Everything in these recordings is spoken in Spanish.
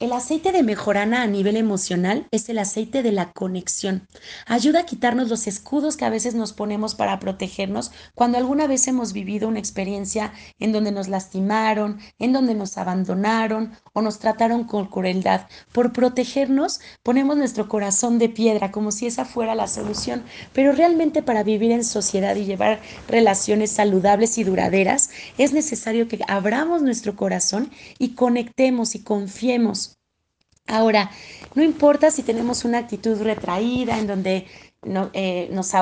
El aceite de mejorana a nivel emocional es el aceite de la conexión. Ayuda a quitarnos los escudos que a veces nos ponemos para protegernos cuando alguna vez hemos vivido una experiencia en donde nos lastimaron, en donde nos abandonaron o nos trataron con crueldad. Por protegernos ponemos nuestro corazón de piedra como si esa fuera la solución, pero realmente para vivir en sociedad y llevar relaciones saludables y duraderas es necesario que abramos nuestro corazón y conectemos y confiemos Ahora, no importa si tenemos una actitud retraída en donde eh, nos,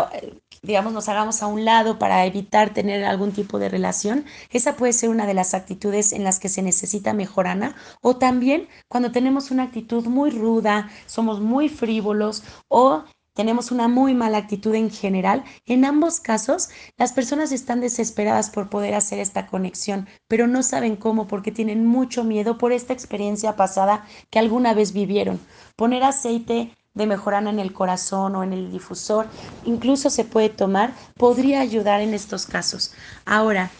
digamos, nos hagamos a un lado para evitar tener algún tipo de relación, esa puede ser una de las actitudes en las que se necesita mejorana. O también cuando tenemos una actitud muy ruda, somos muy frívolos o tenemos una muy mala actitud en general, en ambos casos las personas están desesperadas por poder hacer esta conexión, pero no saben cómo porque tienen mucho miedo por esta experiencia pasada que alguna vez vivieron. Poner aceite de mejorana en el corazón o en el difusor, incluso se puede tomar, podría ayudar en estos casos. Ahora,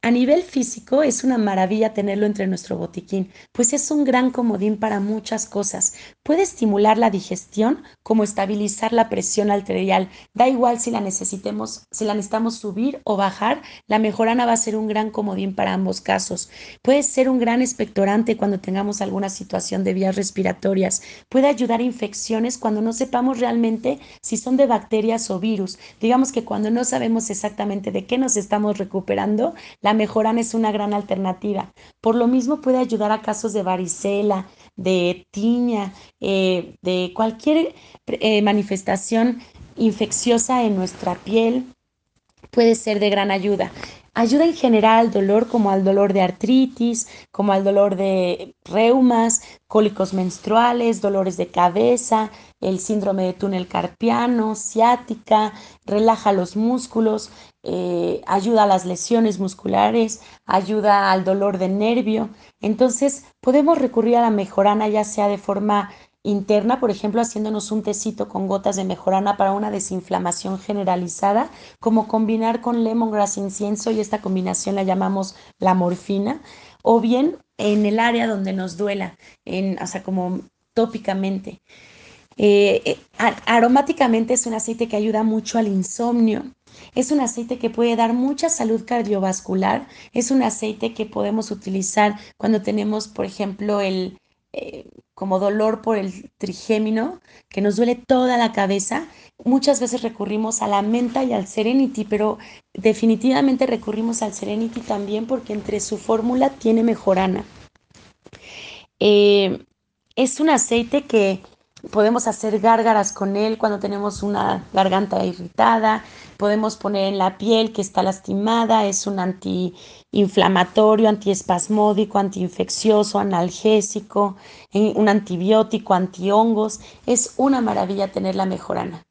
a nivel físico es una maravilla tenerlo entre nuestro botiquín, pues es un gran comodín para muchas cosas. Puede estimular la digestión como estabilizar la presión arterial. Da igual si la necesitemos, si la necesitamos subir o bajar, la mejorana va a ser un gran comodín para ambos casos. Puede ser un gran expectorante cuando tengamos alguna situación de vías respiratorias. Puede ayudar a infecciones cuando no sepamos realmente si son de bacterias o virus. Digamos que cuando no sabemos exactamente de qué nos estamos recuperando, la mejorana es una gran alternativa. Por lo mismo puede ayudar a casos de varicela, de tiña, eh, de cualquier eh, manifestación infecciosa en nuestra piel. Puede ser de gran ayuda. Ayuda en general al dolor como al dolor de artritis, como al dolor de reumas, cólicos menstruales, dolores de cabeza, el síndrome de túnel carpiano, ciática, relaja los músculos, eh, ayuda a las lesiones musculares, ayuda al dolor de nervio. Entonces podemos recurrir a la mejorana ya sea de forma interna, por ejemplo, haciéndonos un tecito con gotas de mejorana para una desinflamación generalizada, como combinar con lemongrass incienso y esta combinación la llamamos la morfina, o bien en el área donde nos duela, en, o sea, como tópicamente. Eh, eh, aromáticamente es un aceite que ayuda mucho al insomnio. Es un aceite que puede dar mucha salud cardiovascular. Es un aceite que podemos utilizar cuando tenemos, por ejemplo, el, eh, como dolor por el trigémino, que nos duele toda la cabeza. Muchas veces recurrimos a la menta y al Serenity, pero definitivamente recurrimos al Serenity también porque entre su fórmula tiene mejorana. Es un aceite que podemos hacer gárgaras con él cuando tenemos una garganta irritada, podemos poner en la piel que está lastimada, es un antiinflamatorio, antiespasmódico, antiinfeccioso, analgésico, un antibiótico, antihongos, es una maravilla tener la mejorana.